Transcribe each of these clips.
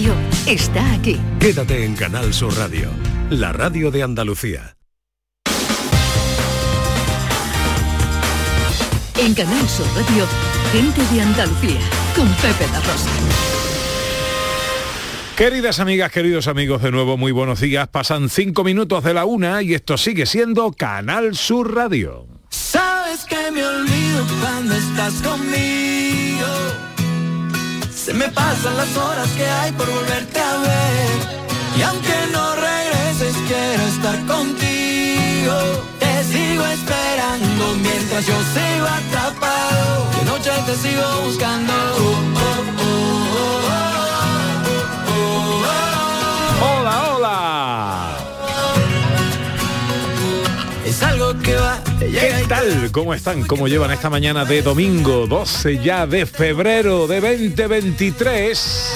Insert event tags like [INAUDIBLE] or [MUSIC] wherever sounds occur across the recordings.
Radio está aquí. Quédate en Canal Sur Radio, la radio de Andalucía. En Canal Sur Radio, gente de Andalucía, con Pepe La Rosa. Queridas amigas, queridos amigos, de nuevo muy buenos días. Pasan cinco minutos de la una y esto sigue siendo Canal Sur Radio. Sabes que me olvido cuando estás conmigo. Me pasan las horas que hay por volverte a ver. Y aunque no regreses, quiero estar contigo. Te sigo esperando mientras yo sigo atrapado. De noche te sigo buscando. Hola, hola. Es algo que va. ¿Qué tal? ¿Cómo están? ¿Cómo llevan esta mañana de domingo 12 ya de febrero de 2023?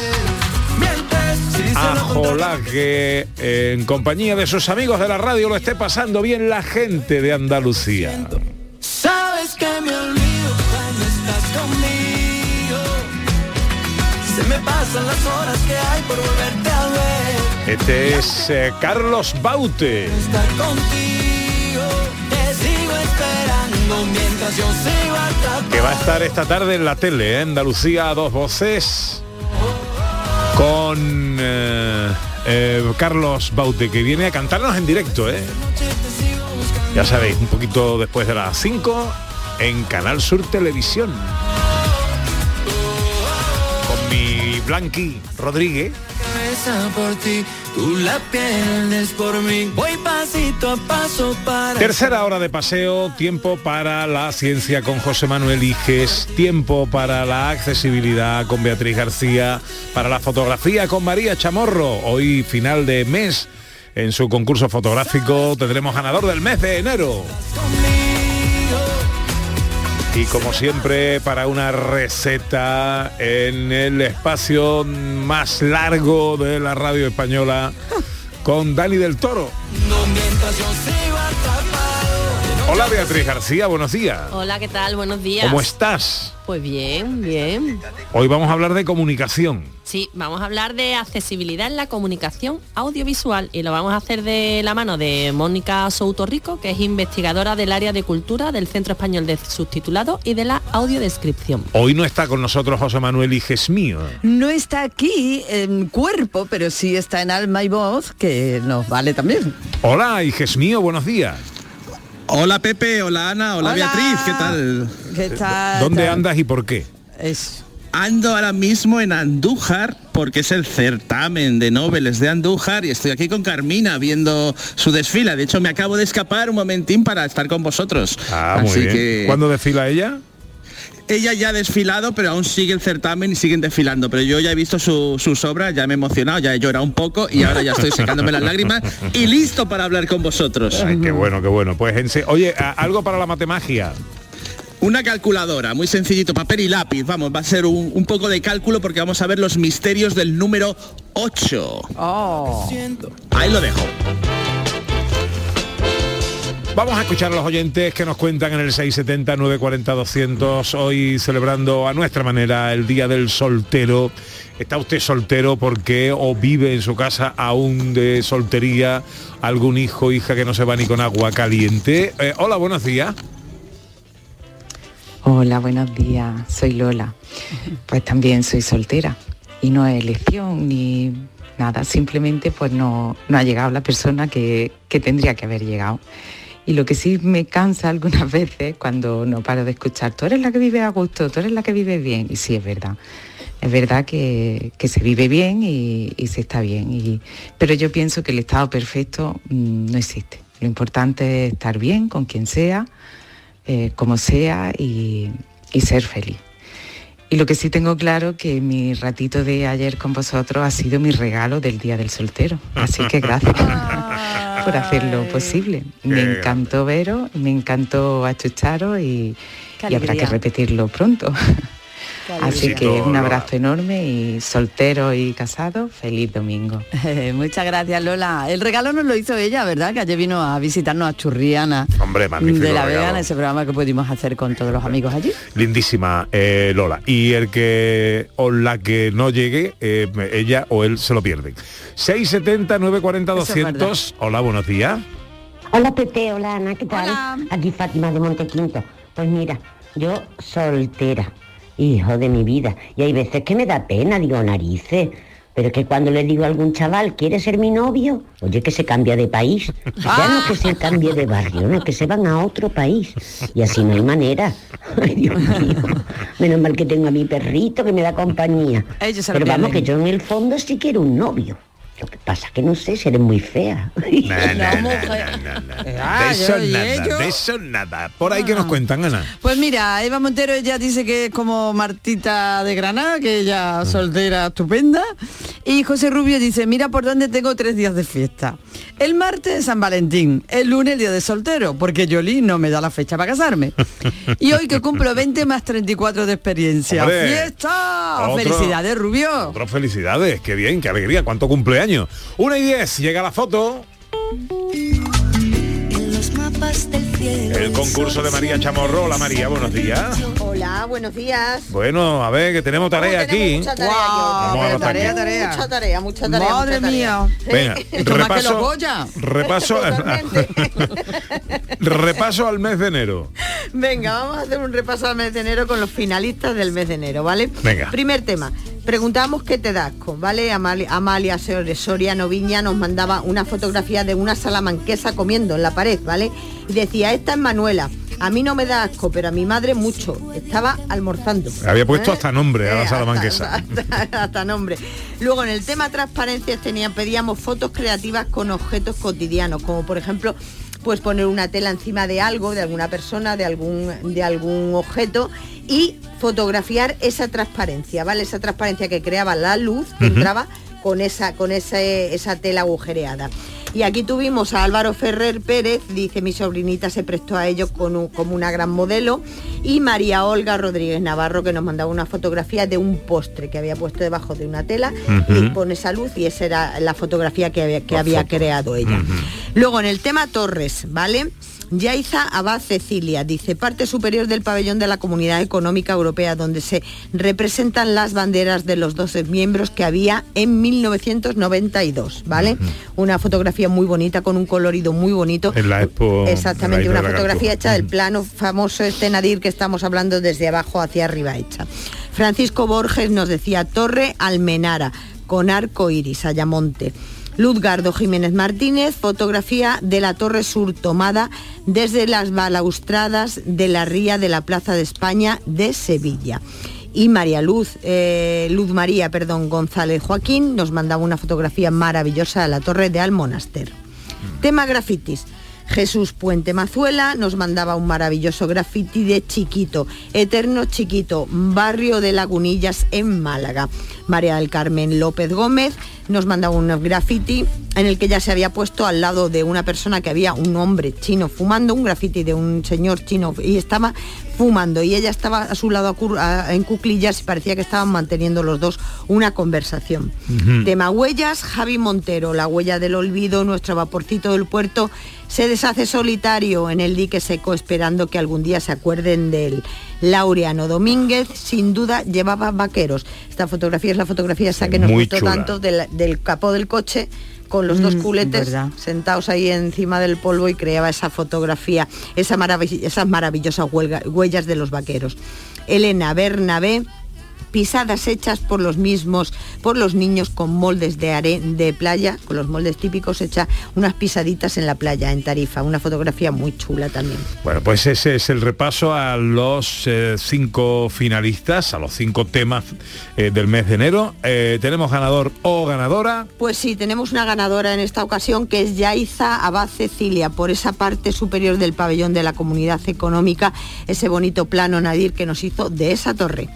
Ojalá que en compañía de sus amigos de la radio lo esté pasando bien la gente de Andalucía. Sabes que me olvido cuando estás conmigo. Se me pasan las horas que hay por volverte a ver. Este es eh, Carlos Baute. Estar contigo. Que va a estar esta tarde en la tele, ¿eh? Andalucía a dos voces, con eh, eh, Carlos Baute, que viene a cantarnos en directo, ¿eh? Ya sabéis, un poquito después de las 5 en Canal Sur Televisión. Con mi Blanqui Rodríguez. Por ti, tú la pierdes por mí. Voy pasito a paso para. Tercera hora de paseo, tiempo para la ciencia con José Manuel Iges, tiempo para la accesibilidad con Beatriz García, para la fotografía con María Chamorro. Hoy final de mes en su concurso fotográfico tendremos ganador del mes de enero. Y como siempre, para una receta en el espacio más largo de la radio española con Dani del Toro. Hola Beatriz García, buenos días. Hola, ¿qué tal? Buenos días. ¿Cómo estás? Pues bien, bien. Hoy vamos a hablar de comunicación. Sí, vamos a hablar de accesibilidad en la comunicación audiovisual y lo vamos a hacer de la mano de Mónica Souto Rico, que es investigadora del área de cultura del Centro Español de Subtitulado y de la audiodescripción. Hoy no está con nosotros José Manuel Iges mío. No está aquí en cuerpo, pero sí está en alma y voz, que nos vale también. Hola, Iges mío, buenos días. Hola Pepe, hola Ana, hola, Hola. Beatriz, ¿qué tal? ¿Qué tal? ¿Dónde andas y por qué? Es- Ando ahora mismo en Andújar porque es el certamen de noveles de Andújar y estoy aquí con Carmina viendo su desfila. De hecho, me acabo de escapar un momentín para estar con vosotros. Ah, muy Así bien. que ¿Cuándo desfila ella? Ella ya ha desfilado, pero aún sigue el certamen y siguen desfilando. Pero yo ya he visto su- sus obras, ya me he emocionado, ya he llorado un poco y ahora ya estoy secándome las lágrimas y listo para hablar con vosotros. Ay, qué bueno, qué bueno. Pues en se- oye, algo para la matemagia. Una calculadora, muy sencillito, papel y lápiz. Vamos, va a ser un, un poco de cálculo porque vamos a ver los misterios del número 8. Oh. Ahí lo dejo. Vamos a escuchar a los oyentes que nos cuentan en el 670-940-200, hoy celebrando a nuestra manera el Día del Soltero. ¿Está usted soltero porque o vive en su casa aún de soltería algún hijo o hija que no se va ni con agua caliente? Eh, hola, buenos días. Hola, buenos días. Soy Lola. Pues también soy soltera. Y no es elección ni nada. Simplemente pues no, no ha llegado la persona que, que tendría que haber llegado. Y lo que sí me cansa algunas [LAUGHS] veces cuando no paro de escuchar, tú eres la que vive a gusto, tú eres la que vive bien. Y sí, es verdad. Es verdad que, que se vive bien y, y se está bien. Y, pero yo pienso que el estado perfecto mm, no existe. Lo importante es estar bien con quien sea, eh, como sea y, y ser feliz. Y lo que sí tengo claro que mi ratito de ayer con vosotros ha sido mi regalo del Día del Soltero. Así que [LAUGHS] gracias por hacerlo posible. Me Qué encantó veros, me encantó achucharos y, y habrá que repetirlo pronto. [LAUGHS] Así que un abrazo enorme y soltero y casado, feliz domingo. [LAUGHS] Muchas gracias Lola. El regalo nos lo hizo ella, ¿verdad? Que ayer vino a visitarnos a Churriana. Hombre, magnífico De la regalo. Vega, en ese programa que pudimos hacer con todos los amigos allí. Lindísima eh, Lola. Y el que o la que no llegue, eh, ella o él se lo pierden. 670 940 Eso es 200. Hola, buenos días. Hola Pepe, hola Ana, ¿qué tal? Aquí Fátima de Montequinto. Pues mira, yo soltera, hijo de mi vida, y hay veces que me da pena, digo narices. Pero que cuando le digo a algún chaval, ¿quiere ser mi novio? Oye, que se cambia de país. Ya no que se cambie de barrio, no, que se van a otro país. Y así no hay manera. [LAUGHS] Ay, Dios mío. Menos mal que tengo a mi perrito que me da compañía. Pero vamos, que yo en el fondo sí quiero un novio. Lo que pasa que no sé, seré muy fea. Ah, de eso nada, de eso nada. Por ahí que nos cuentan, Ana. Pues mira, Eva Montero ella dice que es como Martita de Granada, que ella soltera estupenda. Y José Rubio dice, mira por dónde tengo tres días de fiesta. El martes San Valentín, el lunes el día de soltero, porque Yoli no me da la fecha para casarme. Y hoy que cumplo 20 más 34 de experiencia. Hombre, ¡Fiesta! otro- ¡Felicidades, Rubio! Otras felicidades, qué bien, qué alegría, cuánto cumpleaños. Una y diez, llega la foto. El concurso de María Chamorro. Hola María, buenos días. Hola, buenos días. Bueno, a ver, que tenemos tarea aquí. Mucha tarea. Vamos a tarea, tarea. Mucha tarea, mucha tarea. Madre mucha tarea. mía. [LAUGHS] Venga, repaso, repaso, [LAUGHS] repaso al mes de enero. Venga, vamos a hacer un repaso al mes de enero con los finalistas del mes de enero, ¿vale? Venga. Primer tema. Preguntamos qué te da asco, ¿vale? Amalia, Amalia Sor- Soriano Viña nos mandaba una fotografía de una salamanquesa comiendo en la pared, ¿vale? Y decía, esta es Manuela. A mí no me da asco, pero a mi madre mucho. Estaba almorzando. Había puesto ¿Eh? hasta nombre a la salamanquesa. hasta, [LAUGHS] hasta nombre. Luego en el tema transparencias tenían, pedíamos fotos creativas con objetos cotidianos, como por ejemplo pues poner una tela encima de algo, de alguna persona, de algún, de algún objeto y fotografiar esa transparencia, ¿vale? Esa transparencia que creaba la luz que entraba con esa, con ese- esa tela agujereada. Y aquí tuvimos a Álvaro Ferrer Pérez, dice mi sobrinita se prestó a ello con un- como una gran modelo, y María Olga Rodríguez Navarro que nos mandaba una fotografía de un postre que había puesto debajo de una tela. Y con esa luz y esa era la fotografía que había, que había creado ella. Luego en el tema Torres, ¿vale? Yaiza Abad Cecilia dice parte superior del pabellón de la Comunidad Económica Europea donde se representan las banderas de los 12 miembros que había en 1992, ¿vale? Una fotografía muy bonita con un colorido muy bonito. En la expo. Exactamente, en la una fotografía hecha del plano famoso este Nadir que estamos hablando desde abajo hacia arriba hecha. Francisco Borges nos decía Torre Almenara con arco iris, Ayamonte. Luzgardo Jiménez Martínez, fotografía de la Torre Sur tomada desde las balaustradas de la ría de la Plaza de España de Sevilla. Y María Luz, eh, Luz María, perdón, González Joaquín nos mandaba una fotografía maravillosa de la Torre de Almonaster. Tema grafitis. Jesús Puente Mazuela nos mandaba un maravilloso graffiti de Chiquito, Eterno Chiquito, barrio de Lagunillas en Málaga. María del Carmen López Gómez nos mandaba un graffiti en el que ya se había puesto al lado de una persona que había un hombre chino fumando, un graffiti de un señor chino y estaba fumando y ella estaba a su lado a- en cuclillas y parecía que estaban manteniendo los dos una conversación. Ujú. Tema huellas, Javi Montero, la huella del olvido, nuestro vaporcito del puerto, se deshace solitario en el dique seco esperando que algún día se acuerden de él. Laureano Domínguez, sin duda, llevaba vaqueros. Esta fotografía es la fotografía esa que nos Muy gustó chula. tanto del, del capó del coche con los dos Mm, culetes verdad. sentados ahí encima del polvo y creaba esa fotografía, esa marav- esas maravillosas huelga- huellas de los vaqueros. Elena Bernabé, pisadas hechas por los mismos, por los niños con moldes de, are- de playa, con los moldes típicos, hecha unas pisaditas en la playa, en Tarifa, una fotografía muy chula también. Bueno, pues ese es el repaso a los eh, cinco finalistas, a los cinco temas eh, del mes de enero. Eh, tenemos ganador o ganadora. Pues sí, tenemos una ganadora en esta ocasión que es Yaiza Abad Cecilia, por esa parte superior del pabellón de la Comunidad Económica, ese bonito plano Nadir que nos hizo de esa torre.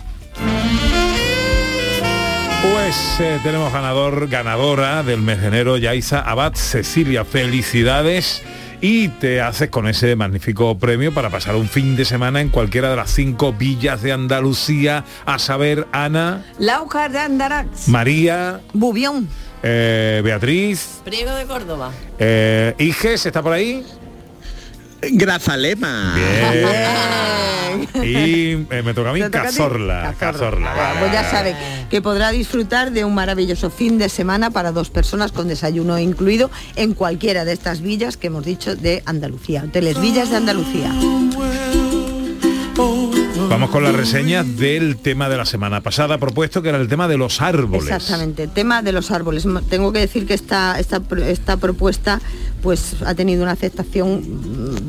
Pues eh, tenemos ganador, ganadora del mes de enero, Yaiza Abad Cecilia. Felicidades y te haces con ese magnífico premio para pasar un fin de semana en cualquiera de las cinco villas de Andalucía, a saber, Ana, Laujar de Andarax. María, Bubión. eh, Beatriz, Priego de Córdoba. eh, Iges, ¿está por ahí? Grazalema. Bien. Y eh, me toca a mí. Cazorla. Cazorla. Ah, pues ya sabe que podrá disfrutar de un maravilloso fin de semana para dos personas con desayuno incluido en cualquiera de estas villas que hemos dicho de Andalucía, hoteles villas de Andalucía. Vamos con las reseñas del tema de la semana pasada propuesto que era el tema de los árboles. Exactamente, tema de los árboles. Tengo que decir que esta, esta, esta propuesta pues ha tenido una aceptación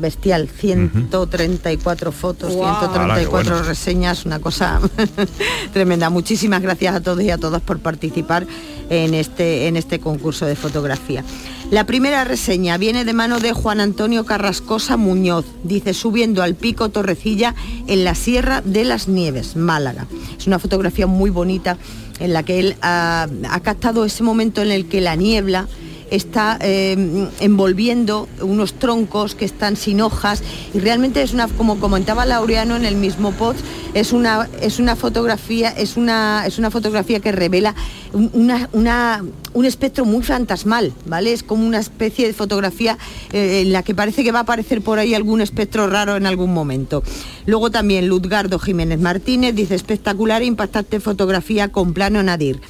bestial, 134 fotos, Guau. 134 Ala, qué bueno. reseñas, una cosa [LAUGHS] tremenda. Muchísimas gracias a todos y a todas por participar en este, en este concurso de fotografía. La primera reseña viene de mano de Juan Antonio Carrascosa Muñoz. Dice, subiendo al pico Torrecilla en la Sierra de las Nieves, Málaga. Es una fotografía muy bonita en la que él ha, ha captado ese momento en el que la niebla está eh, envolviendo unos troncos que están sin hojas y realmente es una, como comentaba Laureano en el mismo post, es una, es una fotografía, es una, es una fotografía que revela un- una, una- un espectro muy fantasmal, ¿vale? Es como una especie de fotografía eh, en la que parece que va a aparecer por ahí algún espectro raro en algún momento. Luego también Luzgardo Jiménez Martínez dice espectacular e impactante fotografía con plano nadir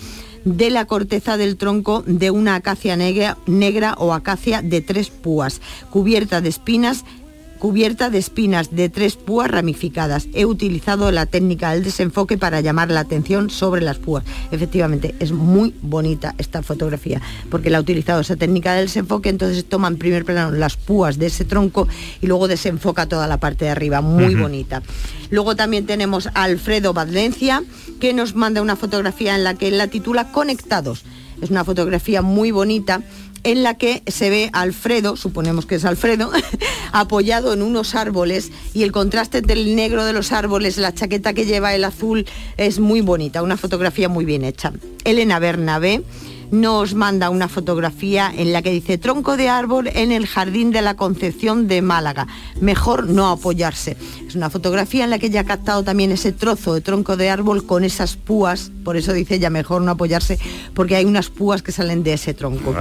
de la corteza del tronco de una acacia negra, o acacia de tres púas, cubierta de espinas cubierta de espinas de tres púas ramificadas. He utilizado la técnica del desenfoque para llamar la atención sobre las púas. Efectivamente, es muy bonita esta fotografía, porque la ha utilizado esa técnica del desenfoque, entonces toma en primer plano las púas de ese tronco y luego desenfoca toda la parte de arriba. Muy bonita. Luego también tenemos a Alfredo Badlencia, que nos manda una fotografía en la que él la titula Conectados. Es una fotografía muy bonita en la que se ve Alfredo, suponemos que es Alfredo, [LAUGHS] apoyado en unos árboles y el contraste entre el negro de los árboles, la chaqueta que lleva el azul es muy bonita, una fotografía muy bien hecha. Elena Bernabé nos manda una fotografía en la que dice tronco de árbol en el jardín de la Concepción de Málaga. Mejor no apoyarse. Es una fotografía en la que ella ha captado también ese trozo de tronco de árbol con esas púas, por eso dice ella mejor no apoyarse, porque hay unas púas que salen de ese tronco.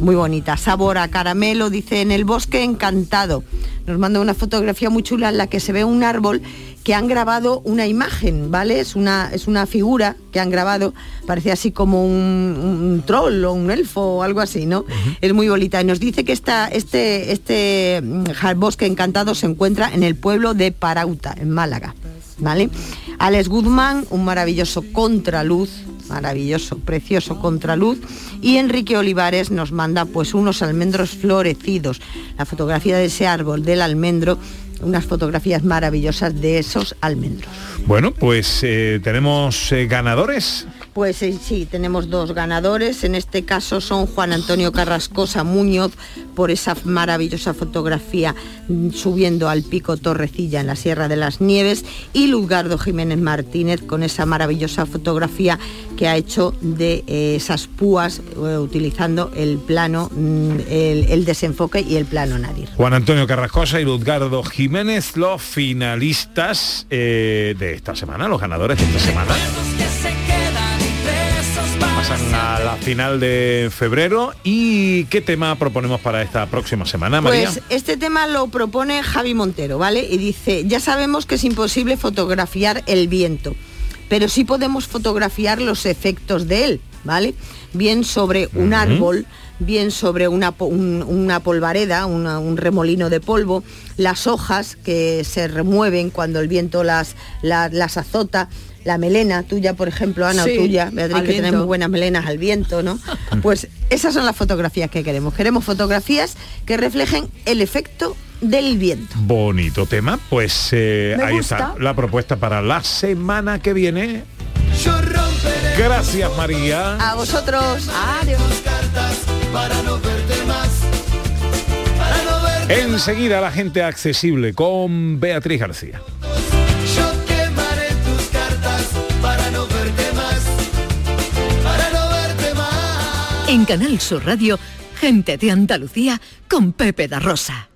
Muy bonita. Sabor a caramelo, dice en el bosque encantado. Nos manda una fotografía muy chula en la que se ve un árbol que han grabado una imagen, ¿vale? Es una, es una figura que han grabado, parece así como un, un troll o un elfo o algo así, ¿no? Es muy bonita. Y nos dice que esta, este, este mm, bosque encantado se encuentra en el pueblo de Parauta, en Málaga. ¿Vale? Alex Guzmán, un maravilloso contraluz, maravilloso, precioso contraluz. Y Enrique Olivares nos manda pues unos almendros florecidos. La fotografía de ese árbol del almendro, unas fotografías maravillosas de esos almendros. Bueno, pues eh, tenemos eh, ganadores. Pues eh, sí, tenemos dos ganadores. En este caso son Juan Antonio Carrascosa Muñoz por esa maravillosa fotografía mm, subiendo al pico Torrecilla en la Sierra de las Nieves y Luzgardo Jiménez Martínez con esa maravillosa fotografía que ha hecho de eh, esas púas eh, utilizando el plano, mm, el, desenfoque y el plano nadir. Juan Antonio Carrascosa y Luzgardo Jiménez, los finalistas de esta semana, los ganadores de esta semana. Pasan a la final de febrero. ¿Y qué tema proponemos para esta próxima semana, María? Pues este tema lo propone Javi Montero, ¿vale? Y dice, ya sabemos que es imposible fotografiar el viento, pero sí podemos fotografiar los efectos de él, ¿vale? Bien sobre un árbol, bien sobre una, un- una polvareda, una- un remolino de polvo, las hojas que se remueven cuando el viento las, la- las azota, la melena tuya, por ejemplo, Ana, Sí, o tuya, Beatriz, que tenemos buenas melenas al viento, ¿no? Pues esas son las fotografías que queremos. Queremos fotografías que reflejen el efecto del viento. Bonito tema. Pues eh, ahí gusta. está la propuesta para la semana que viene. Gracias, María. A vosotros. Adiós. Para no verte más. Para no verte Enseguida la gente accesible con Beatriz García. En Canal Sur Radio, gente de Andalucía con Pepe da Rosa.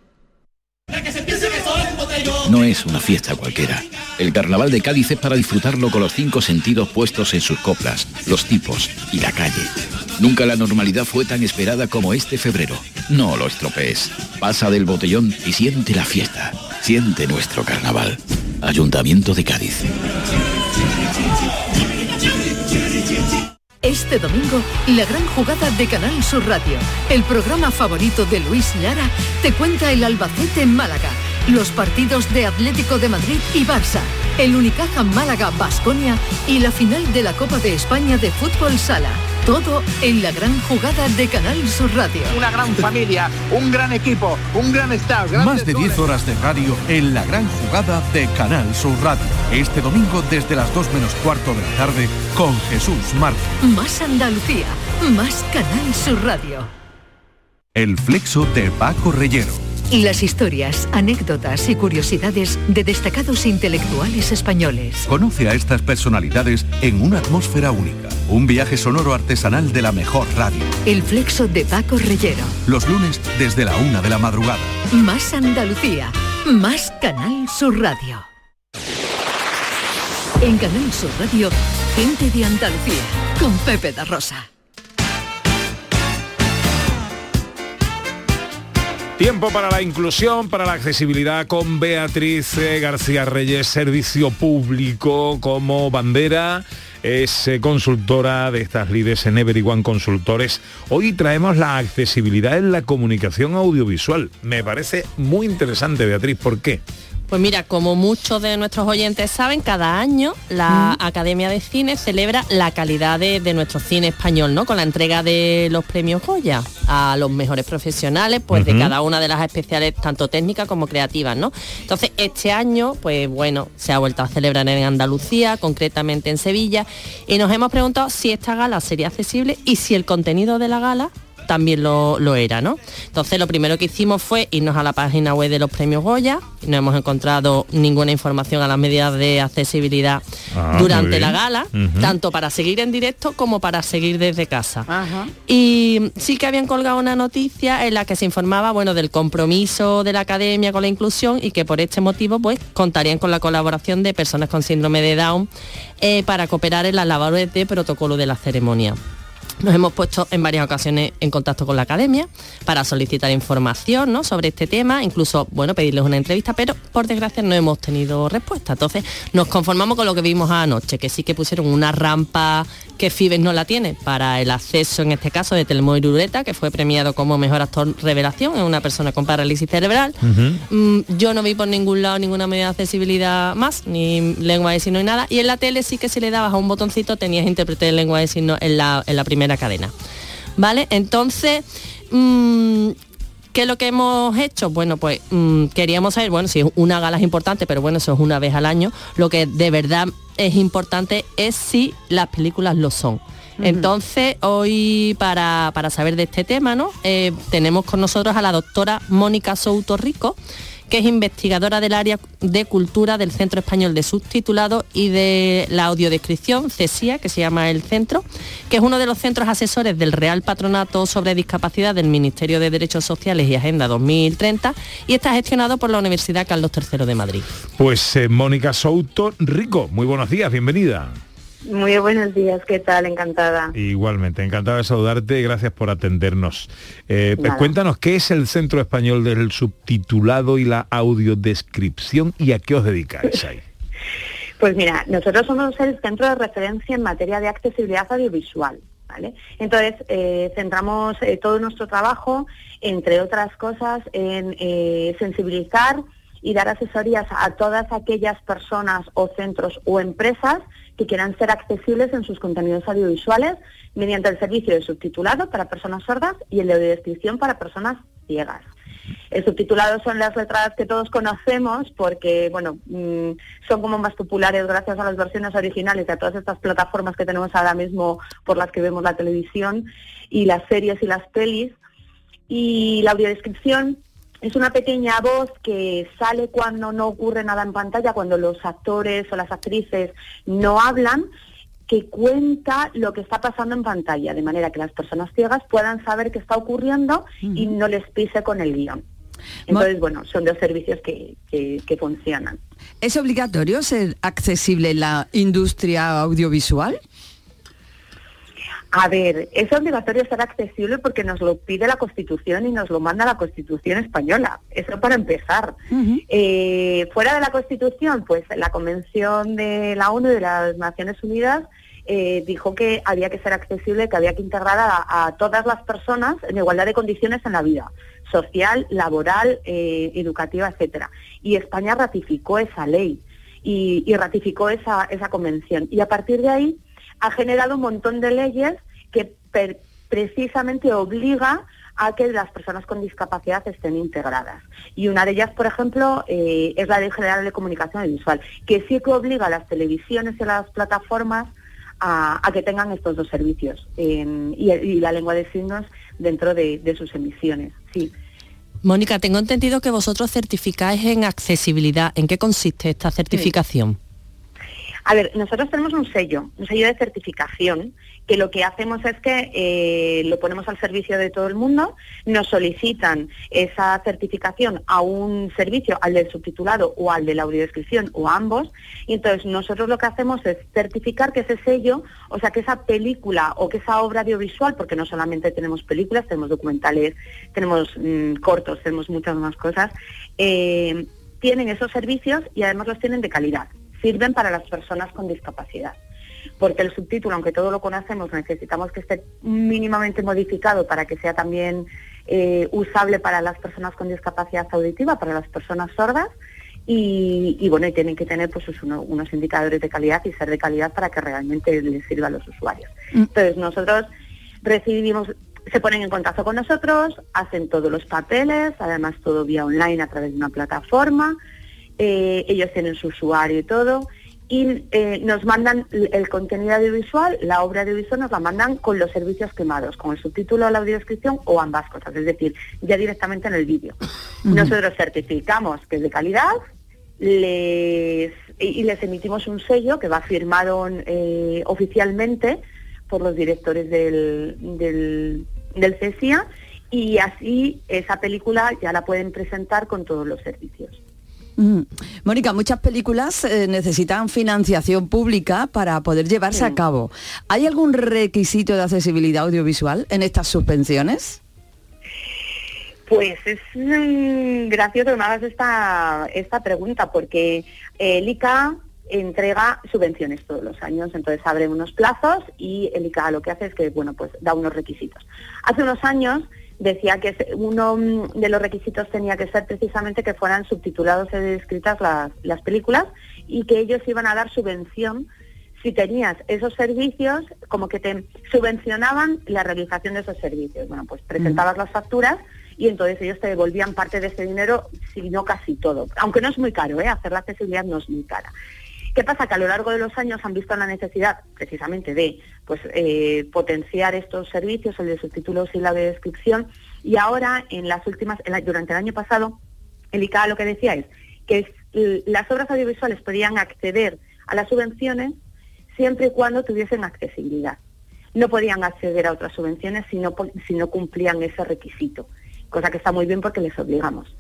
No es una fiesta cualquiera. El carnaval de Cádiz es para disfrutarlo con los cinco sentidos puestos en sus coplas, los tipos y la calle. Nunca la normalidad fue tan esperada como este febrero. No lo estropees. Pasa del botellón y siente la fiesta. Siente nuestro carnaval. Ayuntamiento de Cádiz. Este domingo, la gran jugada de Canal Sur Radio, el programa favorito de Luis Lara, te cuenta el Albacete en Málaga, los partidos de Atlético de Madrid y Barça, el Unicaja Málaga Basconia y la final de la Copa de España de Fútbol Sala. Todo en la gran jugada de Canal Sur Radio. Una gran familia, un gran equipo, un gran staff. Más de 10 horas de radio en la gran jugada de Canal Sur Radio. Este domingo desde las 2 menos cuarto de la tarde con Jesús Márquez. Más Andalucía, más Canal Sur Radio. El flexo de Paco Reyero. Las historias, anécdotas y curiosidades de destacados intelectuales españoles. Conoce a estas personalidades en una atmósfera única. Un viaje sonoro artesanal de la mejor radio. El flexo de Paco Reyero. Los lunes desde la una de la madrugada. Más Andalucía, más Canal Sur Radio. En Canal Sur Radio, gente de Andalucía, con Pepe da Rosa. Tiempo para la inclusión, para la accesibilidad con Beatriz García Reyes, Servicio Público como bandera. Es eh, consultora de estas líderes en Everyone Consultores. Hoy traemos la accesibilidad en la comunicación audiovisual. Me parece muy interesante, Beatriz. ¿Por qué? Pues mira, como muchos de nuestros oyentes saben, cada año la Academia de Cine celebra la calidad de, de nuestro cine español, ¿no? Con la entrega de los premios Goya a los mejores profesionales, pues de cada una de las especiales, tanto técnicas como creativas, ¿no? Entonces, este año, pues bueno, se ha vuelto a celebrar en Andalucía, concretamente en Sevilla, y nos hemos preguntado si esta gala sería accesible y si el contenido de la gala también lo, lo era, ¿no? Entonces lo primero que hicimos fue irnos a la página web de los premios Goya, no hemos encontrado ninguna información a las medidas de accesibilidad Ah, durante la gala, tanto para seguir en directo como para seguir desde casa. Y sí que habían colgado una noticia en la que se informaba, bueno, del compromiso de la academia con la inclusión y que por este motivo, pues, contarían con la colaboración de personas con síndrome de Down eh, para cooperar en las labores de protocolo de la ceremonia. Nos hemos puesto en varias ocasiones en contacto con la academia para solicitar información ¿no? sobre este tema, incluso bueno, pedirles una entrevista, pero por desgracia no hemos tenido respuesta. Entonces nos conformamos con lo que vimos anoche, que sí que pusieron una rampa que Fibes no la tiene para el acceso, en este caso, de Telmo Irureta, que fue premiado como mejor actor revelación, es una persona con parálisis cerebral. Mm, yo no vi por ningún lado ninguna medida de accesibilidad más, ni lengua de signos ni nada. Y en la tele sí que si le dabas a un botoncito tenías intérprete de lengua de signos en la, en la primera cadena. ¿Vale? Entonces, mm, ¿qué es lo que hemos hecho? Bueno, pues mm, queríamos saber, bueno, si una gala es importante, pero bueno, eso es una vez al año. Lo que de verdad es importante es si las películas lo son. Entonces, hoy para, para saber de este tema, ¿no? Eh, tenemos con nosotros a la doctora Mónica Souto Rico, que es investigadora del área de cultura del Centro Español de Subtitulado y de la audiodescripción, CESIA, que se llama el centro, que es uno de los centros asesores del Real Patronato sobre Discapacidad del Ministerio de Derechos Sociales y Agenda 2030 y está gestionado por la Universidad Carlos III de Madrid. Pues eh, Mónica Souto Rico, muy buenos días, bienvenida. Muy buenos días, ¿qué tal? Encantada. Igualmente, encantado de saludarte y gracias por atendernos. Eh, pues cuéntanos qué es el Centro Español del Subtitulado y la Audiodescripción y a qué os dedicáis ahí. [LAUGHS] Pues mira, nosotros somos el centro de referencia en materia de accesibilidad audiovisual. ¿vale? Entonces, eh, centramos eh, todo nuestro trabajo, entre otras cosas, en eh, sensibilizar y dar asesorías a todas aquellas personas o centros o empresas que quieran ser accesibles en sus contenidos audiovisuales mediante el servicio de subtitulado para personas sordas y el de audiodescripción para personas ciegas. El subtitulado son las letras que todos conocemos porque, bueno, mm, son como más populares gracias a las versiones originales a todas estas plataformas que tenemos ahora mismo por las que vemos la televisión y las series y las pelis. Y la audiodescripción es una pequeña voz que sale cuando no ocurre nada en pantalla, cuando los actores o las actrices no hablan, que cuenta lo que está pasando en pantalla, de manera que las personas ciegas puedan saber qué está ocurriendo y no les pise con el guion. Entonces, bueno, son dos servicios que, que, que funcionan. ¿Es obligatorio ser accesible en la industria audiovisual? A ver, es obligatorio ser accesible porque nos lo pide la Constitución y nos lo manda la Constitución española. Eso para empezar. Eh, fuera de la Constitución, pues la Convención de la ONU y de las Naciones Unidas eh, dijo que había que ser accesible, que había que integrar a, a todas las personas en igualdad de condiciones en la vida social, laboral, eh, educativa, etcétera. Y España ratificó esa ley y, y ratificó esa, esa convención. Y a partir de ahí ha generado un montón de leyes que precisamente obliga a que las personas con discapacidad estén integradas. Y una de ellas, por ejemplo, eh, es la Ley General de Comunicación Audiovisual, que sí que obliga a las televisiones y a las plataformas a, que tengan estos dos servicios y, la lengua de signos dentro de, de sus emisiones. Sí. Mónica, tengo entendido que vosotros certificáis en accesibilidad. ¿En qué consiste esta certificación? A ver, nosotros tenemos un sello, un sello de certificación, que lo que hacemos es que eh, lo ponemos al servicio de todo el mundo, nos solicitan esa certificación a un servicio, al del subtitulado o al de la audiodescripción o a ambos, y entonces nosotros lo que hacemos es certificar que ese sello, o sea, que esa película o que esa obra audiovisual, porque no solamente tenemos películas, tenemos documentales, tenemos mm, cortos, tenemos muchas más cosas, eh, tienen esos servicios y además los tienen de calidad sirven para las personas con discapacidad. Porque el subtítulo, aunque todo lo conocemos, necesitamos que esté mínimamente modificado para que sea también eh, usable para las personas con discapacidad auditiva, para las personas sordas. Y, y, bueno, y tienen que tener pues uno- unos indicadores de calidad y ser de calidad para que realmente les sirva a los usuarios. Entonces nosotros recibimos, se ponen en contacto con nosotros, hacen todos los papeles, además todo vía online a través de una plataforma, eh, ellos tienen su usuario y todo, y eh, nos mandan el contenido audiovisual, la obra audiovisual nos la mandan con los servicios quemados, con el subtítulo, la audiodescripción o ambas cosas, es decir, ya directamente en el vídeo. Nosotros certificamos que es de calidad, les, y les emitimos un sello que va firmado eh, oficialmente por los directores del, del, del CESIA y así esa película ya la pueden presentar con todos los servicios. Mm. Mónica, muchas películas eh, necesitan financiación pública para poder llevarse a cabo. ¿Hay algún requisito de accesibilidad audiovisual en estas subvenciones? Pues es mm, gracioso que me hagas esta, esta pregunta porque eh, el ICA entrega subvenciones todos los años, entonces abre unos plazos y el ICA lo que hace es que bueno pues da unos requisitos. Hace unos años decía que uno mm, de los requisitos tenía que ser precisamente que fueran subtitulados y descritas las, las películas y que ellos iban a dar subvención si tenías esos servicios, como que te subvencionaban la realización de esos servicios. Bueno, pues presentabas las facturas y entonces ellos te devolvían parte de ese dinero, si no casi todo. Aunque no es muy caro, ¿eh? hacer la accesibilidad no es muy cara. ¿Qué pasa? Que a lo largo de los años han visto la necesidad precisamente de pues, eh, potenciar estos servicios, el de subtítulos y la de descripción, y ahora en las últimas, en la- durante el año pasado, el ICA lo que decía es que las obras audiovisuales podían acceder a las subvenciones siempre y cuando tuviesen accesibilidad. No podían acceder a otras subvenciones si no, si no cumplían ese requisito, cosa que está muy bien porque les obligamos.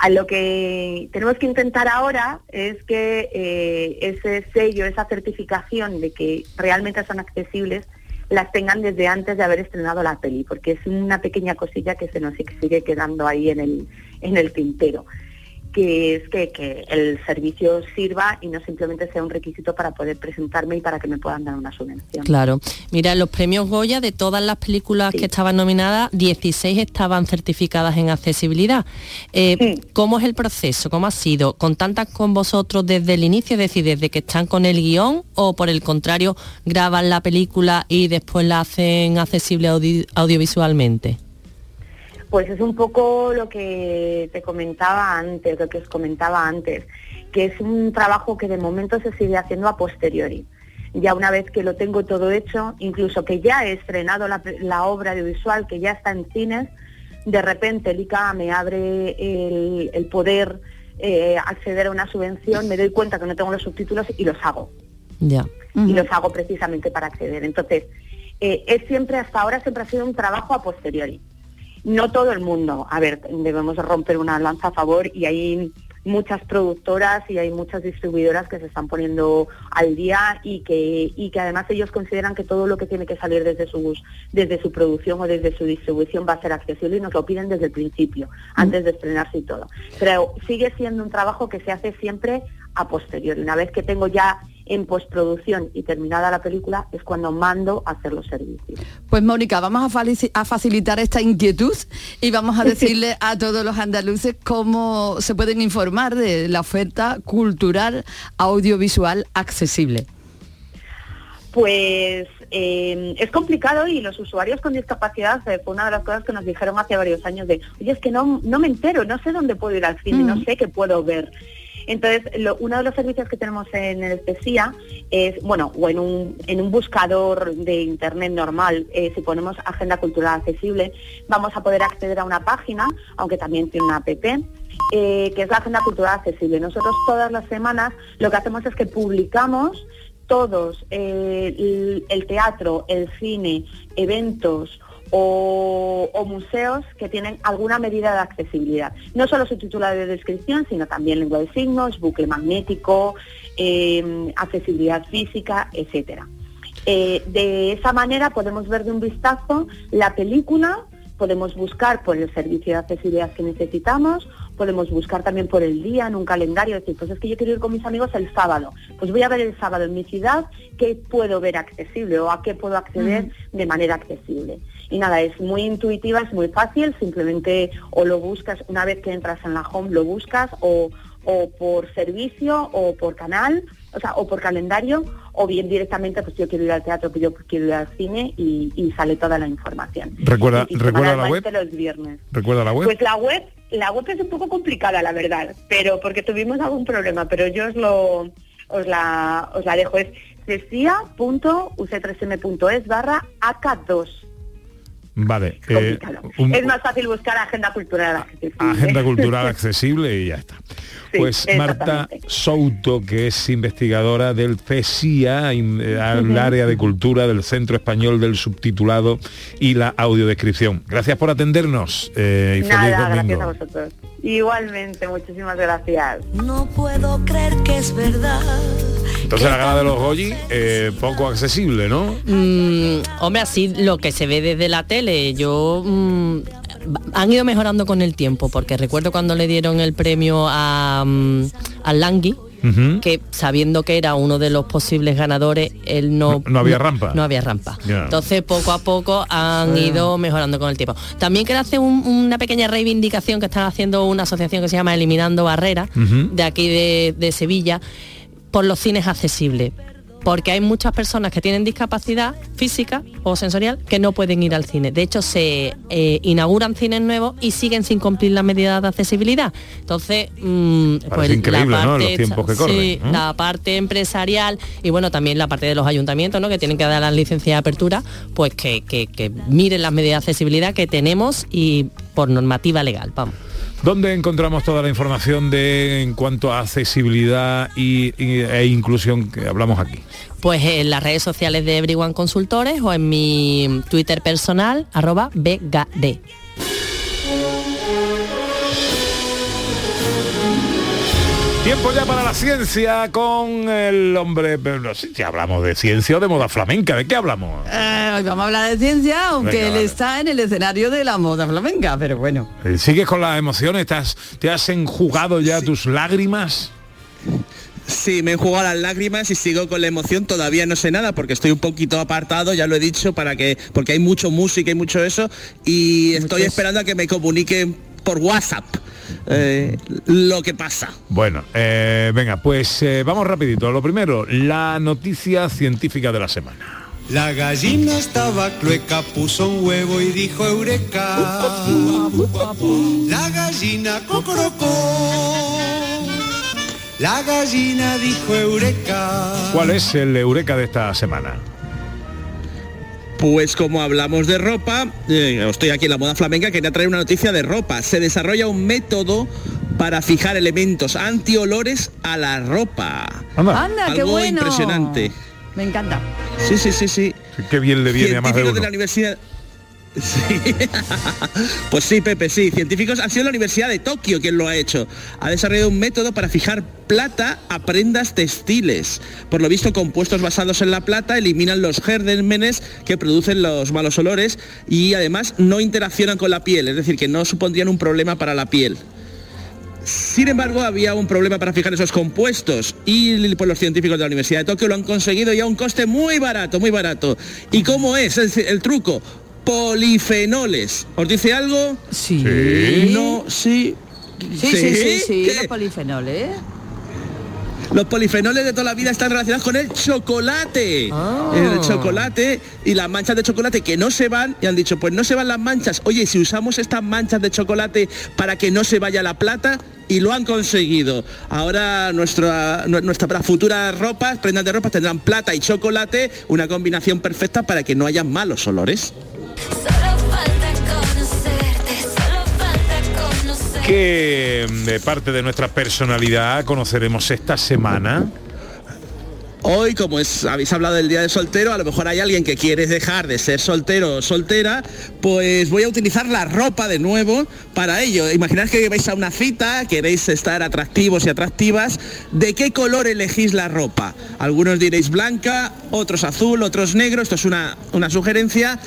A lo que tenemos que intentar ahora es que eh, ese sello, esa certificación de que realmente son accesibles, las tengan desde antes de haber estrenado la peli, porque es una pequeña cosilla que se nos sigue quedando ahí en el, en el tintero, que es que, que el servicio sirva y no simplemente sea un requisito para poder presentarme y para que me puedan dar una subvención. Claro. Mira, los premios Goya de todas las películas que estaban nominadas, 16 estaban certificadas en accesibilidad. Eh, ¿Cómo es el proceso? ¿Cómo ha sido? ¿Contactan con vosotros desde el inicio, es decir, desde que están con el guion o por el contrario graban la película y después la hacen accesible audi- audiovisualmente? Pues es un poco lo que te comentaba antes, lo que os comentaba antes, que es un trabajo que de momento se sigue haciendo a posteriori. Ya una vez que lo tengo todo hecho, incluso que ya he estrenado la, la obra audiovisual, que ya está en cines, de repente el ICA me abre el, el poder eh, acceder a una subvención, me doy cuenta que no tengo los subtítulos y los hago Ya. y los hago precisamente para acceder. Entonces, eh, es siempre, hasta ahora siempre ha sido un trabajo a posteriori. No todo el mundo. A ver, debemos romper una lanza a favor y hay muchas productoras y hay muchas distribuidoras que se están poniendo al día y que, y que además ellos consideran que todo lo que tiene que salir desde sus, desde su producción o desde su distribución va a ser accesible y nos lo piden desde el principio, antes de estrenarse y todo. Pero sigue siendo un trabajo que se hace siempre a posteriori. Una vez que tengo ya en postproducción y terminada la película es cuando mando a hacer los servicios. Pues Mónica, vamos a, facilitar esta inquietud y vamos a [LAUGHS] decirle a todos los andaluces cómo se pueden informar de la oferta cultural audiovisual accesible. Pues eh, es complicado y los usuarios con discapacidad eh, fue una de las cosas que nos dijeron hace varios años de, oye, es que no, no me entero, no sé dónde puedo ir al cine, no sé qué puedo ver. Entonces, lo- uno de los servicios que tenemos en el PESIA es, bueno, o en un, en un buscador de internet normal, eh, si ponemos Agenda Cultural Accesible, vamos a poder acceder a una página, aunque también tiene una app, eh, que es la Agenda Cultural Accesible. Nosotros todas las semanas lo que hacemos es que publicamos todos, eh, el teatro, el cine, eventos o, o museos que tienen alguna medida de accesibilidad. No solo su título de descripción, sino también lengua de signos, bucle magnético, eh, accesibilidad física, etcétera. Eh, de esa manera podemos ver de un vistazo la película, podemos buscar por el servicio de accesibilidad que necesitamos, podemos buscar también por el día en un calendario, decir, pues es que yo quiero ir con mis amigos el sábado, pues voy a ver el sábado en mi ciudad qué puedo ver accesible o a qué puedo acceder de manera accesible. Y nada, es muy intuitiva, es muy fácil, simplemente o lo buscas una vez que entras en la home, lo buscas o, o por servicio o por canal, o sea, o por calendario, o bien directamente, pues yo quiero ir al teatro, pues yo quiero ir al cine y, y sale toda la información. Recuerda, Y recuerda la web. los viernes. Recuerda la web. Pues la web, la web es un poco complicada, la verdad, pero porque tuvimos algún problema, pero yo os lo os la os la dejo es cecia.uc3m.es barra AK2. Vale. eh, un- Es más fácil buscar agenda cultural accesible. Agenda cultural [LAUGHS] accesible y ya está. Sí, pues Marta. Souto, que es investigadora del FESIA, in- eh, al Ujú. área de cultura del Centro Español del Subtitulado y la audiodescripción. Gracias por atendernos eh, y feliz Nada, domingo. gracias a vosotros. Igualmente, muchísimas gracias. No puedo creer que es verdad. Entonces la gala de los Goyi, eh, poco accesible, ¿no? Mm, hombre, así lo que se ve desde la tele, yo mm, han ido mejorando con el tiempo, porque recuerdo cuando le dieron el premio a, a Langui, que sabiendo que era uno de los posibles ganadores, él no... No- no había rampa. No había rampa. Entonces, poco a poco han ido mejorando con el tiempo. También quiero hacer un- una pequeña reivindicación que están haciendo una asociación que se llama Eliminando Barreras, de aquí de, de Sevilla, por los cines accesibles. Porque hay muchas personas que tienen discapacidad física o sensorial que no pueden ir al cine. De hecho, se eh, inauguran cines nuevos y siguen sin cumplir las medidas de accesibilidad. Entonces, mm, pues increíble, ¿no? Los esta- tiempos que corren, sí, ¿no? la parte empresarial y bueno, también la parte de los ayuntamientos, ¿no? Que tienen que dar las licencias de apertura, pues que, que- que miren las medidas de accesibilidad que tenemos y por normativa legal, vamos. ¿Dónde encontramos toda la información de en cuanto a accesibilidad y, e inclusión que hablamos aquí? Pues en las redes sociales de Everyone Consultores o en mi Twitter personal, arroba BGD. Tiempo ya para la ciencia con el hombre, pero no sé si hablamos de ciencia o de moda flamenca, ¿de qué hablamos? Eh, hoy vamos a hablar de ciencia, aunque Venga, él vale. está en el escenario de la moda flamenca, pero bueno. Eh, ¿Sigues con las emociones? ¿Estás, ¿Te has enjugado ya tus lágrimas? Sí, me he jugado las lágrimas y sigo con la emoción. Todavía no sé nada porque estoy un poquito apartado, ya lo he dicho, para que porque hay mucho música y mucho eso y estoy esperando a que me comuniquen por WhatsApp eh, lo que pasa. Bueno, eh, venga, pues eh, vamos rapidito. Lo primero, la noticia científica de la semana. La gallina estaba clueca, puso un huevo y dijo eureka. La gallina cocorocó. La gallina dijo eureka. ¿Cuál es el eureka de esta semana? Pues como hablamos de ropa, eh, estoy aquí en la moda flamenca, quería traer una noticia de ropa. Se desarrolla un método para fijar elementos antiolores a la ropa. Anda, qué Algo bueno. impresionante. Me encanta. Sí, sí, sí, sí. Qué bien le viene a más de la Universidad Sí. [LAUGHS] pues sí, Pepe, sí. Científicos han sido la Universidad de Tokio quien lo ha hecho. Ha desarrollado un método para fijar plata a prendas textiles. Por lo visto, compuestos basados en la plata eliminan los gérmenes que producen los malos olores y además no interaccionan con la piel, es decir, que no supondrían un problema para la piel. Sin embargo, había un problema para fijar esos compuestos y pues, los científicos de la Universidad de Tokio lo han conseguido y a un coste muy barato, muy barato. ¿Y cómo es el, el truco? Polifenoles. ¿Os dice algo? Sí. No, sí. Sí, sí, sí, sí, ¿Qué? los polifenoles. Los polifenoles de toda la vida están relacionados con el chocolate. El chocolate y las manchas de chocolate que no se van y han dicho, pues no se van las manchas. Oye, si usamos estas manchas de chocolate para que no se vaya la plata y lo han conseguido. Ahora nuestra nu- nuestras futuras ropas, prendas de ropa tendrán plata y chocolate, una combinación perfecta para que no haya malos olores. ¿Qué mm, de parte de nuestra personalidad conoceremos esta semana? Hoy, como es, habéis hablado del día de soltero, a lo mejor hay alguien que quiere dejar de ser soltero o soltera, pues voy a utilizar la ropa de nuevo para ello. Imaginad que vais a una cita, queréis estar atractivos y atractivas, ¿de qué color elegís la ropa? Algunos diréis blanca, otros azul, otros negro, esto es una, una sugerencia.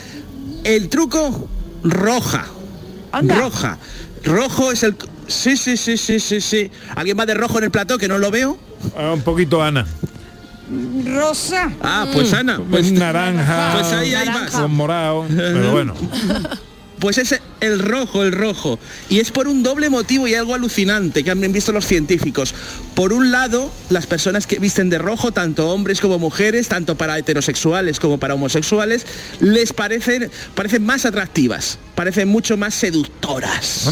El truco, roja. Roja. Rojo es el... Sí, sí, sí, sí, sí, sí. ¿Alguien va de rojo en el plató que no lo veo? Ah, un poquito Ana. Rosa. Ah, pues Ana, pues naranja. Pues ahí hay más. Con morado. Pero bueno. [LAUGHS] Pues es el rojo, el rojo. Y es por un doble motivo y algo alucinante que han visto los científicos. Por un lado, las personas que visten de rojo, tanto hombres como mujeres, tanto para heterosexuales como para homosexuales, les parecen, parecen más atractivas, parecen mucho más seductoras.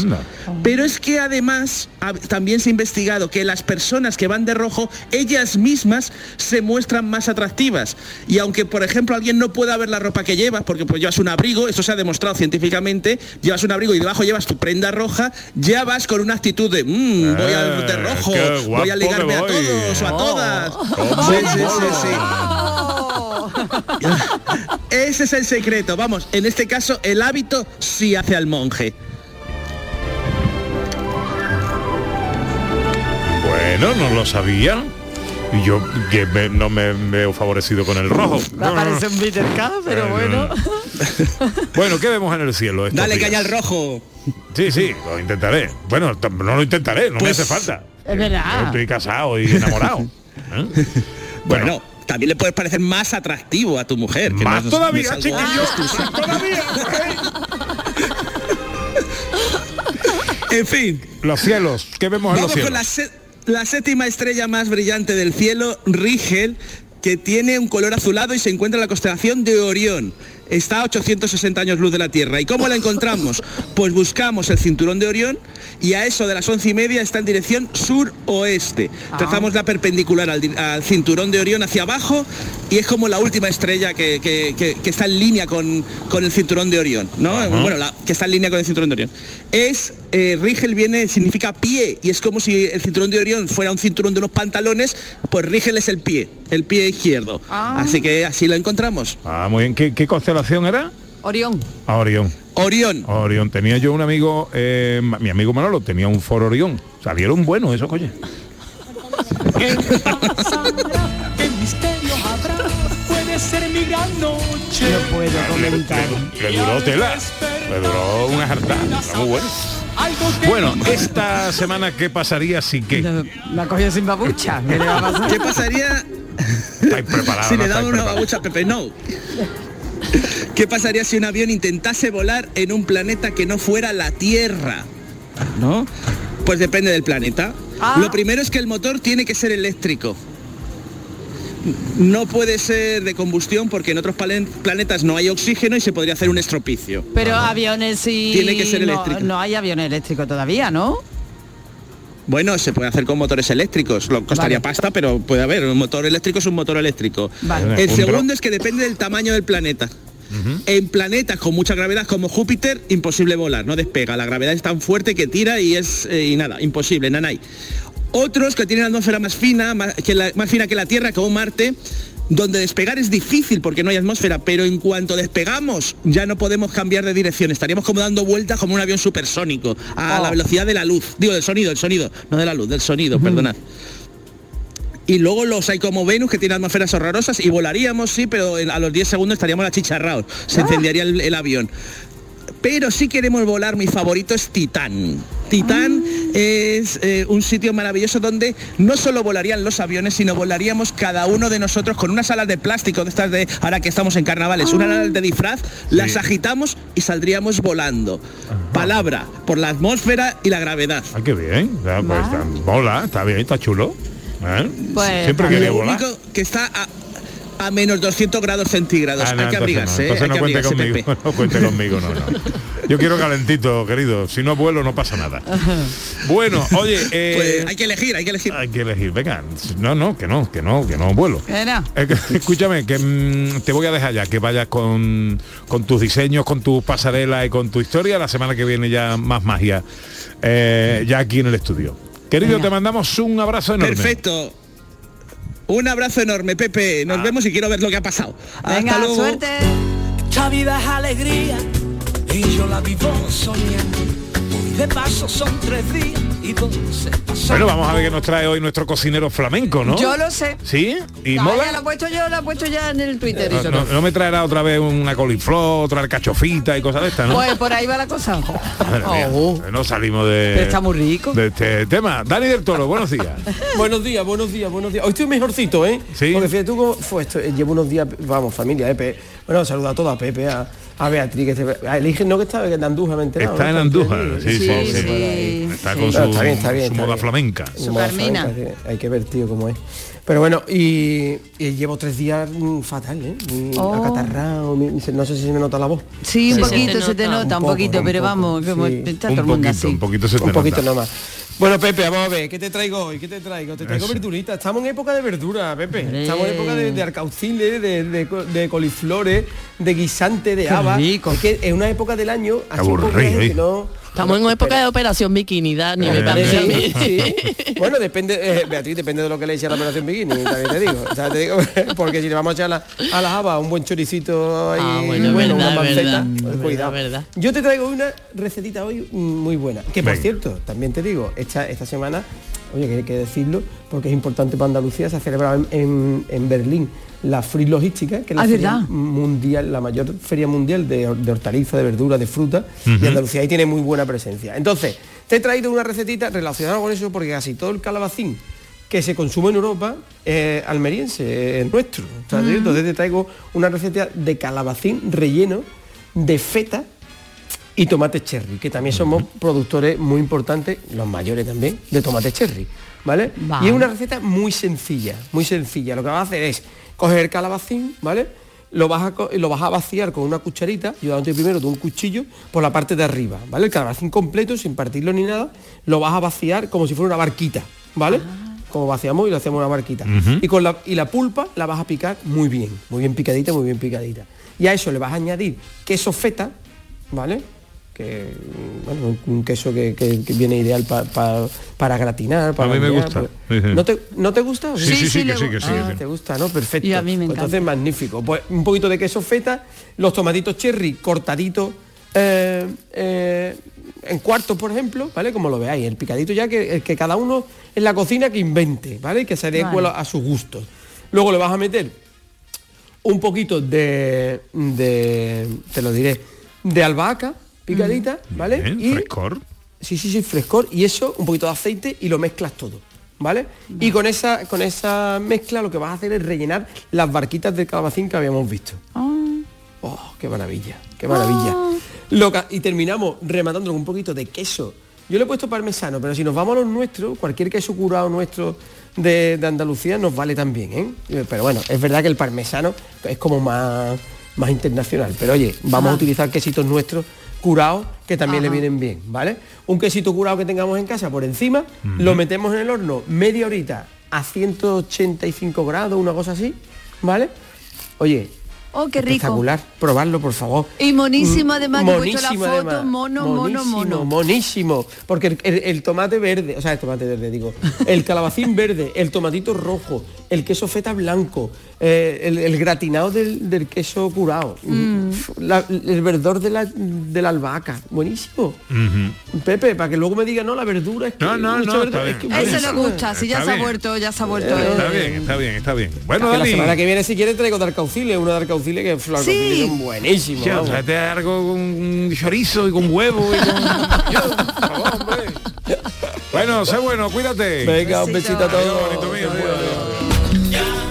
Pero es que además también se ha investigado que las personas que van de rojo, ellas mismas se muestran más atractivas. Y aunque, por ejemplo, alguien no pueda ver la ropa que llevas, porque pues llevas un abrigo, eso se ha demostrado científicamente, llevas un abrigo y debajo llevas tu prenda roja, ya vas con una actitud de, "Mm, voy a de Eh, rojo, qué voy a ligarme a voy". todos o a todas. ¿Cómo? Sí, sí, sí, sí. [LAUGHS] Ese es el secreto. Vamos, en este caso el hábito sí hace al monje. Bueno, no lo sabía. Y yo que me- no me veo favorecido con el rojo. Me parece un K, pero Eh, bueno. [LAUGHS] Bueno, ¿qué vemos en el cielo? estos Dale días? caña al rojo. Sí, sí, lo intentaré. Bueno, no lo intentaré, no Pues- me hace falta. Es Yo verdad. estoy casado y enamorado. ¿eh? [LAUGHS] Bueno, también le puedes parecer más atractivo a tu mujer. que Más no es- todavía, no chiquillo. más todavía. En fin. Los cielos, ¿qué vemos en los Vamos con cielos? la, la séptima estrella más brillante del cielo, Rigel, que tiene un color azulado y se encuentra en la constelación de Orión. Está a 860 años luz de la Tierra. ¿Y cómo la encontramos? Pues buscamos el cinturón de Orión y a eso de las once y media está en dirección sur-oeste. Trazamos la perpendicular al, cinturón de Orión hacia abajo y es como la última estrella que, que- que- que está en línea con, con el cinturón de Orión, ¿no? Bueno, la- que está en línea con el cinturón de Orión. Es, eh, Rigel viene, significa pie, y es como si el cinturón de Orión fuera un cinturón de unos pantalones, pues Rigel es el pie, el pie izquierdo. Así que así lo encontramos. Ah, muy bien. ¿Qué, qué constelación era? Orión. Ah, Orión. Orión. Orión. Tenía yo un amigo, eh, mi amigo Manolo, tenía un foro Orión. Salieron buenos esos coches. ¿Qué misterio habrá? Puede ser mi gran noche. No puedo comentar. Le duró tela. Le duró una jartada. Está muy bueno. Esta semana, ¿qué pasaría si qué? La cogió sin babucha. ¿Qué le va a pasar? ¿Qué pasaría ¿Estáis preparados? si no le damos estáis una babucha a Pepe? No. [LAUGHS] ¿Qué pasaría si un avión intentase volar en un planeta que no fuera la Tierra? ¿No? Pues depende del planeta. Ah. Lo primero es que el motor tiene que ser eléctrico. No puede ser de combustión porque en otros planetas no hay oxígeno y se podría hacer un estropicio. Pero aviones sí. Tiene que ser no- eléctrico. No, hay avión eléctrico todavía, ¿no? Bueno, se puede hacer con motores eléctricos. Lo costaría Vale. pasta, pero puede haber. Un motor eléctrico es un motor eléctrico. Vale. El Un segundo es que depende del tamaño del planeta. En planetas con mucha gravedad como Júpiter, imposible volar, no despega. La gravedad es tan fuerte que tira y es eh, y nada, imposible, nanay. Otros que tienen la atmósfera más fina, más, que la- más fina que la Tierra, como Marte, donde despegar es difícil porque no hay atmósfera, pero en cuanto despegamos ya no podemos cambiar de dirección, estaríamos como dando vueltas como un avión supersónico, a Oh. la velocidad de la luz, digo del sonido, del sonido, no de la luz, del sonido, perdonad. Y luego los hay como Venus que tienen atmósferas horrorosas y volaríamos, sí, pero a los 10 segundos estaríamos achicharrados, se incendiaría el, el avión. Pero si queremos volar, mi favorito es Titán. Titán es eh, un sitio maravilloso donde no solo volarían los aviones, sino volaríamos cada uno de nosotros con unas alas de plástico, de estas de ahora que estamos en carnavales, una alas de disfraz, las agitamos y saldríamos volando. Palabra, por la atmósfera y la gravedad. Ah, qué bien. Ya, pues, está- mola, está bien, está chulo. ¿Eh? Pues, Siempre quería lo volar. único que está a, a menos 200 grados centígrados. Ah, no, hay que no, abrigarse, ¿eh? hay no que cuente abrigarse, conmigo, [LAUGHS] no cuente conmigo, no, no. Yo quiero calentito, querido. Si no vuelo no pasa nada. Bueno, oye, [LAUGHS] eh, Pues hay que elegir, hay que elegir. hay que elegir. Venga, no, no, que no, que no, que no vuelo. Eh, que- [LAUGHS] escúchame, que mm, te voy a dejar ya, que vayas con, con tus diseños, con tus pasarelas y con tu historia. La semana que viene ya más magia, eh, ya aquí en el estudio. Querido, te mandamos un abrazo enorme. Perfecto. Un abrazo enorme, Pepe. Nos vemos y quiero ver lo que ha pasado. Hasta luego. Esta vida es alegría y yo la vivo soñando. Hoy de paso son tres días Bueno, vamos a ver qué nos trae hoy nuestro cocinero flamenco, ¿no? Yo lo sé. ¿Sí? ¿Y Ah, mola? ya lo he puesto yo, lo he puesto ya en el Twitter y No, no- no me traerá otra vez una coliflor, otra alcachofita y cosas de estas, ¿no? Pues por ahí va la cosa. [LAUGHS] Mía, no salimos de, Pero está muy rico. de este tema. Dani del Toro, buenos días. [LAUGHS] buenos días, buenos días, buenos días. Hoy estoy mejorcito, ¿eh? Sí. Porque fíjate tú cómo fue esto. eh, Llevo unos días, vamos, familia, ¿eh? Pe- Bueno, saluda a todos, a Pepe, a, a Beatriz, que se, a Eligen, no que está en Andújar, me enterado, Está en Andújar, sí, sí, sí. ahí. Está Sí. con su, está bien, está bien, su está moda bien. flamenca. Su moda flamenca, sí. Hay que ver, tío, cómo es. Pero bueno, y, y llevo tres días mm, fatal, ¿eh? Muy Oh. acatarrado, no sé si se me nota la voz. Sí, un poquito se te nota, un, poco, poquito, un pero poco, vamos, como sí. está todo el mundo así. un poquito se te un poquito nota. nomás. Bueno, Pepe, vamos a ver, ¿qué te traigo hoy? ¿Qué te traigo? Te traigo Eso. verduritas. Estamos en época de verdura, Pepe. Estamos en época de, de arcauciles, de, de, co- de coliflores, de guisante, de habas. Es que es una época del año así un poco aburrido, que no... Estamos en una época de operación bikini, Dani, me Eh, parece a mí. sí. [LAUGHS] Bueno, depende, eh, Beatriz, depende de lo que le eche a la operación bikini, también te digo. O sea, te digo, [LAUGHS] porque si le vamos a echar a la, a las habas un buen choricito ahí, Ah, bueno, bueno, verdad, una panceta, verdad, pues verdad, cuidado. verdad. Yo te traigo una recetita hoy muy buena. Que por Venga. cierto, también te digo, esta, esta semana, oye, que hay que decirlo, porque es importante para Andalucía, se ha celebrado en, en- en Berlín la Free Logística, que es la Ah, feria ¿verdad? mundial, la mayor feria mundial de, de hortalizas, de verduras, de fruta, y. Andalucía ahí tiene muy buena presencia. Entonces, te he traído una recetita relacionada con eso porque casi todo el calabacín que se consume en Europa es almeriense, es nuestro. Sea, Entonces te traigo una receta de calabacín relleno de feta y tomate cherry, que también somos productores muy importantes, los mayores también, de tomate cherry. ¿Vale? Vale. Y es una receta muy sencilla, muy sencilla. Lo que vas a hacer es coger el calabacín, ¿vale? Lo vas, a, lo vas a vaciar con una cucharita, ayudándote primero de un cuchillo por la parte de arriba, ¿vale? El calabacín completo, sin partirlo ni nada, lo vas a vaciar como si fuera una barquita, ¿vale? Como vaciamos y lo hacemos una barquita. Y con la, y la pulpa la vas a picar muy bien, muy bien picadita, muy bien picadita. Y a eso le vas a añadir queso feta, ¿vale? Que, bueno, un- un queso que, que- que viene ideal pa- pa- para gratinar, para A mí me gusta. para- Sí, sí. ¿No te, ¿No te gusta? Sí, sí, sí, sí, que sí, que sí, Ah, que sí. te gusta, ¿no? Perfecto. Y a mí me Pues encanta. Entonces, magnífico. Pues un poquito de queso feta, los tomatitos cherry cortaditos eh, eh, en cuartos, por ejemplo, ¿vale? Como lo veáis, el picadito ya que, el que cada uno en la cocina que invente, ¿vale? Que se adecue Vale. a sus gustos. Luego le vas a meter un poquito de, de te lo diré, de albahaca picadita, ¿vale? Bien, y frescor. Sí, sí, sí, frescor y eso, un poquito de aceite y lo mezclas todo, ¿vale? Y con esa, con esa mezcla lo que vas a hacer es rellenar las barquitas del calabacín que habíamos visto. Oh, qué maravilla, qué maravilla. Lo ca- y terminamos rematando con un poquito de queso. Yo le he puesto parmesano, pero si nos vamos a los nuestros, cualquier queso curado nuestro de, de Andalucía nos vale también, ¿eh? Eh, Pero bueno, es verdad que el parmesano es como más, más internacional. Pero oye, vamos a utilizar quesitos nuestros curados que también le vienen bien, ¿vale? Un quesito curado que tengamos en casa por encima, lo metemos en el horno media horita a 185 grados, una cosa así, ¿vale? Oye, Oh, qué rico. espectacular, probarlo por favor. Y monísimo además, que he puesto la monísimo, foto, además. mono, mono, Monísimo, mono. Monísimo, porque el, el- el tomate verde, o sea, el tomate verde digo, el calabacín verde, el tomatito rojo, el queso feta blanco, eh, el, el gratinado del, del queso curado, Mm. la- el verdor de la, de la albahaca, buenísimo. Pepe, para que luego me diga, no, la verdura es que No, no, no, verdura, está es bien. que buenísimo. nos gusta, si ya Está se ha vuelto, ya se ha vuelto. Está eh, bien, está bien, está bien, está bien. Bueno, Que la Dani. semana que viene si quieres traigo de arcauciles, una de arcauciles que los Sí. son buenísimos. Vamos. tráete algo con chorizo y con huevo. y con- Yo, por favor, hombre. Bueno, sé bueno, cuídate. Venga, un besito a todos. Adiós, bonito mío, adiós, adiós.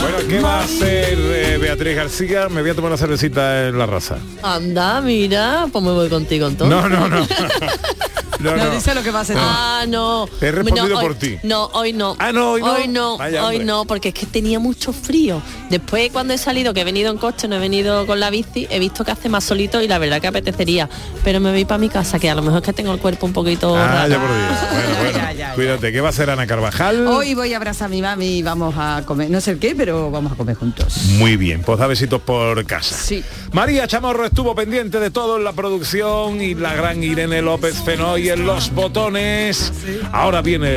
Bueno, ¿qué va a hacer eh, Beatriz García? Me voy a tomar una cervecita en la raza. Anda, mira, pues me voy contigo entonces. No, no, no. [LAUGHS] No, No, no. dice lo que va a hacer. Ah, no. He respondido No, hoy- por ti. No, hoy no. Ah, no, hoy no. Hoy no, Vaya, hoy no, porque es que tenía mucho frío. Después cuando he salido, que he venido en coche, no he venido con la bici, he visto que hace más solito y la verdad que apetecería. Pero me voy para mi casa, que a lo mejor es que tengo el cuerpo un poquito Ah, raro. ya por Dios. [LAUGHS] Bueno, bueno. Ya, ya, ya. Cuídate, ¿qué va a hacer Ana Carvajal? Hoy voy a abrazar a mi mami y vamos a comer, no sé el qué, pero vamos a comer juntos. Muy bien, pues da besitos por casa. Sí. María Chamorro estuvo pendiente de todo en la producción y la gran Irene López Fenoy en los botones. Ahora viene